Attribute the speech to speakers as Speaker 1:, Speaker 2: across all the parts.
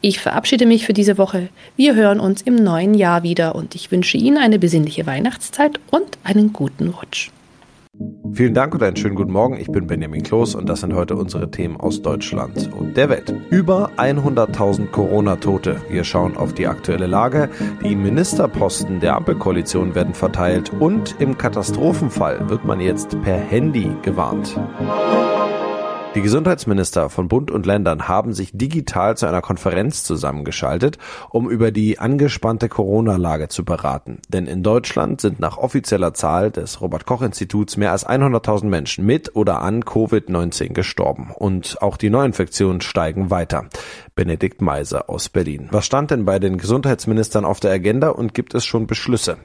Speaker 1: Ich verabschiede mich für diese Woche. Wir hören uns im neuen Jahr wieder und ich wünsche Ihnen eine besinnliche Weihnachtszeit und einen guten Rutsch.
Speaker 2: Vielen Dank und einen schönen guten Morgen. Ich bin Benjamin Kloß und das sind heute unsere Themen aus Deutschland und der Welt. Über 100.000 Corona-Tote. Wir schauen auf die aktuelle Lage. Die Ministerposten der Ampelkoalition werden verteilt und im Katastrophenfall wird man jetzt per Handy gewarnt. Die Gesundheitsminister von Bund und Ländern haben sich digital zu einer Konferenz zusammengeschaltet, um über die angespannte Corona-Lage zu beraten. Denn in Deutschland sind nach offizieller Zahl des Robert Koch Instituts mehr als 100.000 Menschen mit oder an Covid-19 gestorben. Und auch die Neuinfektionen steigen weiter. Benedikt Meiser aus Berlin. Was stand denn bei den Gesundheitsministern auf der Agenda und gibt es schon Beschlüsse?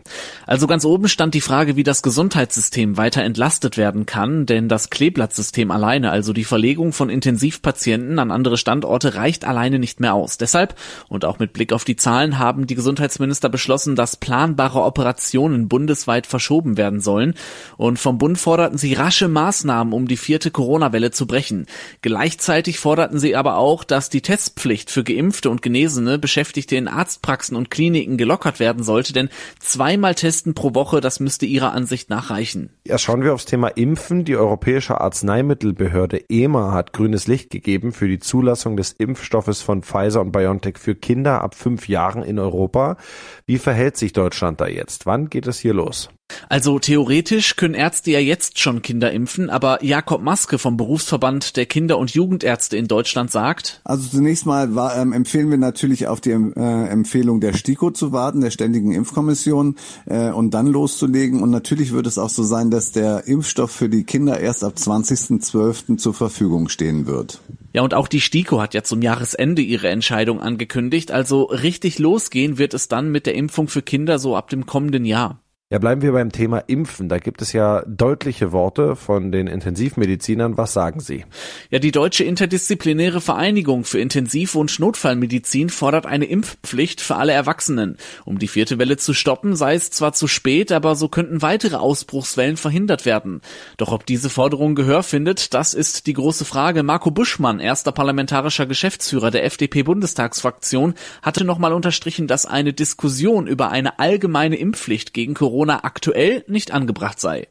Speaker 3: Also ganz oben stand die Frage, wie das Gesundheitssystem weiter entlastet werden kann, denn das Kleeblattsystem alleine, also die Verlegung von Intensivpatienten an andere Standorte reicht alleine nicht mehr aus. Deshalb und auch mit Blick auf die Zahlen haben die Gesundheitsminister beschlossen, dass planbare Operationen bundesweit verschoben werden sollen. Und vom Bund forderten sie rasche Maßnahmen, um die vierte Corona-Welle zu brechen. Gleichzeitig forderten sie aber auch, dass die Testpflicht für Geimpfte und Genesene Beschäftigte in Arztpraxen und Kliniken gelockert werden sollte, denn zweimal testen pro Woche, das müsste ihrer Ansicht nach reichen.
Speaker 2: Ja, schauen wir aufs Thema Impfen. Die Europäische Arzneimittelbehörde EMA hat grünes Licht gegeben für die Zulassung des Impfstoffes von Pfizer und BioNTech für Kinder ab fünf Jahren in Europa. Wie verhält sich Deutschland da jetzt? Wann geht es hier los?
Speaker 3: Also theoretisch können Ärzte ja jetzt schon Kinder impfen, aber Jakob Maske vom Berufsverband der Kinder- und Jugendärzte in Deutschland sagt.
Speaker 4: Also zunächst mal war, ähm, empfehlen wir natürlich auf die äh, Empfehlung der STIKO zu warten, der Ständigen Impfkommission, äh, und dann loszulegen. Und natürlich wird es auch so sein, dass der Impfstoff für die Kinder erst ab 20.12. zur Verfügung stehen wird.
Speaker 3: Ja, und auch die STIKO hat ja zum Jahresende ihre Entscheidung angekündigt. Also richtig losgehen wird es dann mit der Impfung für Kinder so ab dem kommenden Jahr.
Speaker 2: Ja, bleiben wir beim Thema Impfen. Da gibt es ja deutliche Worte von den Intensivmedizinern. Was sagen Sie?
Speaker 3: Ja, die Deutsche Interdisziplinäre Vereinigung für Intensiv- und Notfallmedizin fordert eine Impfpflicht für alle Erwachsenen. Um die vierte Welle zu stoppen, sei es zwar zu spät, aber so könnten weitere Ausbruchswellen verhindert werden. Doch ob diese Forderung Gehör findet, das ist die große Frage. Marco Buschmann, erster parlamentarischer Geschäftsführer der FDP-Bundestagsfraktion, hatte nochmal unterstrichen, dass eine Diskussion über eine allgemeine Impfpflicht gegen Corona Corona aktuell nicht angebracht sei.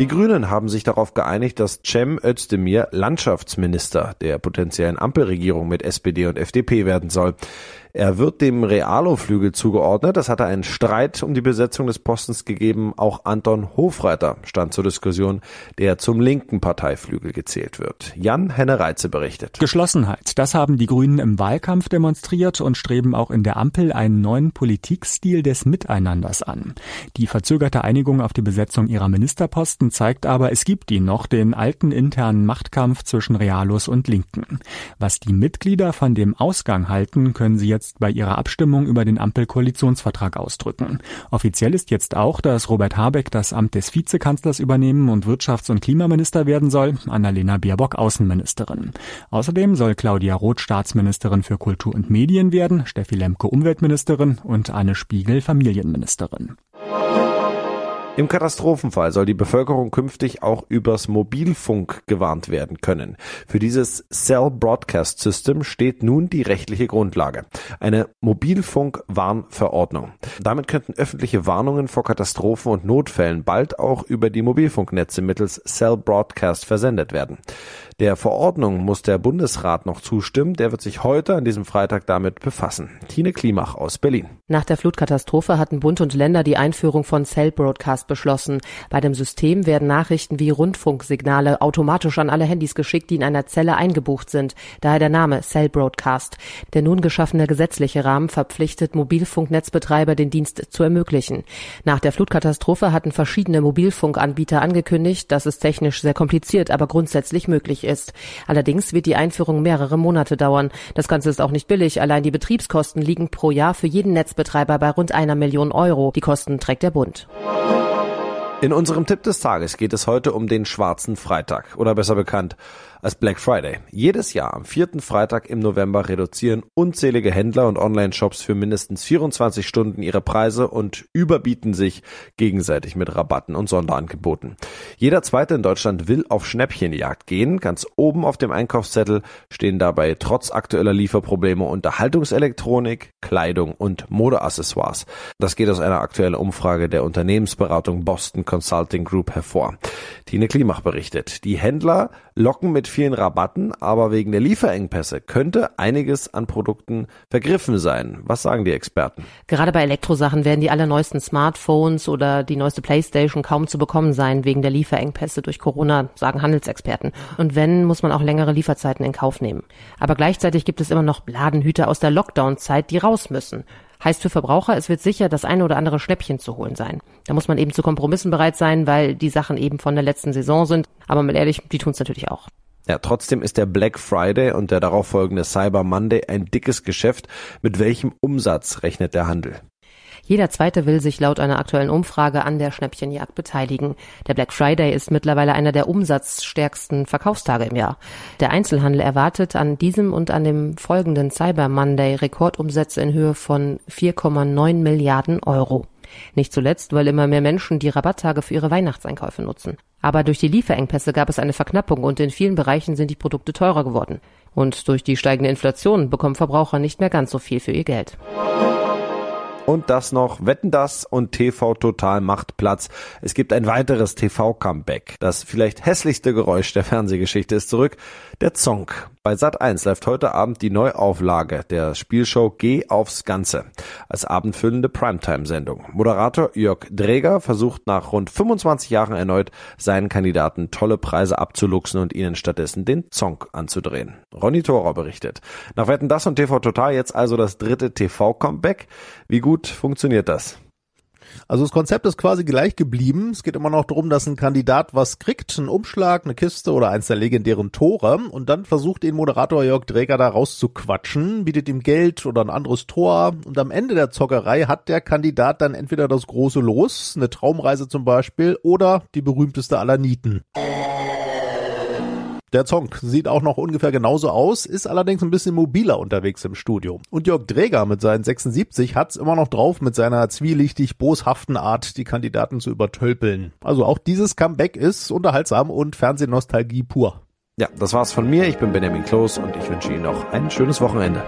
Speaker 2: Die Grünen haben sich darauf geeinigt, dass Cem Özdemir Landschaftsminister der potenziellen Ampelregierung mit SPD und FDP werden soll. Er wird dem Realo-Flügel zugeordnet. Das hatte einen Streit um die Besetzung des Postens gegeben. Auch Anton Hofreiter stand zur Diskussion, der zum linken Parteiflügel gezählt wird. Jan Henne-Reize berichtet.
Speaker 5: Geschlossenheit. Das haben die Grünen im Wahlkampf demonstriert und streben auch in der Ampel einen neuen Politikstil des Miteinanders an. Die verzögerte Einigung auf die Besetzung ihrer Ministerposten zeigt aber, es gibt ihn noch, den alten internen Machtkampf zwischen Realos und Linken. Was die Mitglieder von dem Ausgang halten, können sie jetzt jetzt bei ihrer Abstimmung über den Ampelkoalitionsvertrag ausdrücken. Offiziell ist jetzt auch, dass Robert Habeck das Amt des Vizekanzlers übernehmen und Wirtschafts- und Klimaminister werden soll, Annalena Baerbock Außenministerin. Außerdem soll Claudia Roth Staatsministerin für Kultur und Medien werden, Steffi Lemke Umweltministerin und Anne Spiegel Familienministerin.
Speaker 2: Im Katastrophenfall soll die Bevölkerung künftig auch übers Mobilfunk gewarnt werden können. Für dieses Cell Broadcast System steht nun die rechtliche Grundlage. Eine Mobilfunkwarnverordnung. Damit könnten öffentliche Warnungen vor Katastrophen und Notfällen bald auch über die Mobilfunknetze mittels Cell Broadcast versendet werden. Der Verordnung muss der Bundesrat noch zustimmen. Der wird sich heute an diesem Freitag damit befassen. Tine Klimach aus Berlin.
Speaker 6: Nach der Flutkatastrophe hatten Bund und Länder die Einführung von Cell Broadcast beschlossen. Bei dem System werden Nachrichten wie Rundfunksignale automatisch an alle Handys geschickt, die in einer Zelle eingebucht sind. Daher der Name Cell Broadcast. Der nun geschaffene gesetzliche Rahmen verpflichtet Mobilfunknetzbetreiber, den Dienst zu ermöglichen. Nach der Flutkatastrophe hatten verschiedene Mobilfunkanbieter angekündigt, dass es technisch sehr kompliziert, aber grundsätzlich möglich ist ist. Allerdings wird die Einführung mehrere Monate dauern. Das Ganze ist auch nicht billig. Allein die Betriebskosten liegen pro Jahr für jeden Netzbetreiber bei rund einer Million Euro. Die Kosten trägt der Bund.
Speaker 2: In unserem Tipp des Tages geht es heute um den Schwarzen Freitag oder besser bekannt als Black Friday. Jedes Jahr am vierten Freitag im November reduzieren unzählige Händler und Online-Shops für mindestens 24 Stunden ihre Preise und überbieten sich gegenseitig mit Rabatten und Sonderangeboten. Jeder zweite in Deutschland will auf Schnäppchenjagd gehen. Ganz oben auf dem Einkaufszettel stehen dabei trotz aktueller Lieferprobleme Unterhaltungselektronik, Kleidung und Modeaccessoires. Das geht aus einer aktuellen Umfrage der Unternehmensberatung Boston Consulting Group hervor. Tine Klimach berichtet. Die Händler locken mit vielen Rabatten, aber wegen der Lieferengpässe könnte einiges an Produkten vergriffen sein. Was sagen die Experten?
Speaker 6: Gerade bei Elektrosachen werden die allerneuesten Smartphones oder die neueste Playstation kaum zu bekommen sein wegen der Lieferengpässe durch Corona, sagen Handelsexperten. Und wenn, muss man auch längere Lieferzeiten in Kauf nehmen. Aber gleichzeitig gibt es immer noch Ladenhüter aus der Lockdown-Zeit, die raus müssen. Heißt für Verbraucher, es wird sicher das eine oder andere Schnäppchen zu holen sein. Da muss man eben zu Kompromissen bereit sein, weil die Sachen eben von der letzten Saison sind. Aber mal ehrlich, die tun es natürlich auch.
Speaker 2: Ja, trotzdem ist der Black Friday und der darauffolgende Cyber Monday ein dickes Geschäft. Mit welchem Umsatz rechnet der Handel?
Speaker 6: Jeder Zweite will sich laut einer aktuellen Umfrage an der Schnäppchenjagd beteiligen. Der Black Friday ist mittlerweile einer der umsatzstärksten Verkaufstage im Jahr. Der Einzelhandel erwartet an diesem und an dem folgenden Cyber Monday Rekordumsätze in Höhe von 4,9 Milliarden Euro. Nicht zuletzt, weil immer mehr Menschen die Rabatttage für ihre Weihnachtseinkäufe nutzen. Aber durch die Lieferengpässe gab es eine Verknappung und in vielen Bereichen sind die Produkte teurer geworden. Und durch die steigende Inflation bekommen Verbraucher nicht mehr ganz so viel für ihr Geld.
Speaker 2: Und das noch, Wetten das und TV Total macht Platz. Es gibt ein weiteres TV-Comeback. Das vielleicht hässlichste Geräusch der Fernsehgeschichte ist zurück. Der Zong. Bei Sat 1 läuft heute Abend die Neuauflage der Spielshow Geh aufs Ganze als abendfüllende Primetime-Sendung. Moderator Jörg Dräger versucht nach rund 25 Jahren erneut seinen Kandidaten tolle Preise abzuluxen und ihnen stattdessen den Zong anzudrehen. Ronny Thorer berichtet. Nach Wetten das und TV Total jetzt also das dritte TV-Comeback. Wie gut funktioniert das?
Speaker 7: Also das Konzept ist quasi gleich geblieben. Es geht immer noch darum, dass ein Kandidat was kriegt, einen Umschlag, eine Kiste oder eins der legendären Tore und dann versucht den Moderator Jörg Dräger da rauszuquatschen, bietet ihm Geld oder ein anderes Tor und am Ende der Zockerei hat der Kandidat dann entweder das große Los, eine Traumreise zum Beispiel oder die berühmteste aller Nieten. Der Song sieht auch noch ungefähr genauso aus, ist allerdings ein bisschen mobiler unterwegs im Studio. Und Jörg Dräger mit seinen 76 hat's immer noch drauf, mit seiner zwielichtig boshaften Art die Kandidaten zu übertölpeln. Also auch dieses Comeback ist unterhaltsam und Fernsehnostalgie pur.
Speaker 2: Ja, das war's von mir. Ich bin Benjamin Kloß und ich wünsche Ihnen noch ein schönes Wochenende.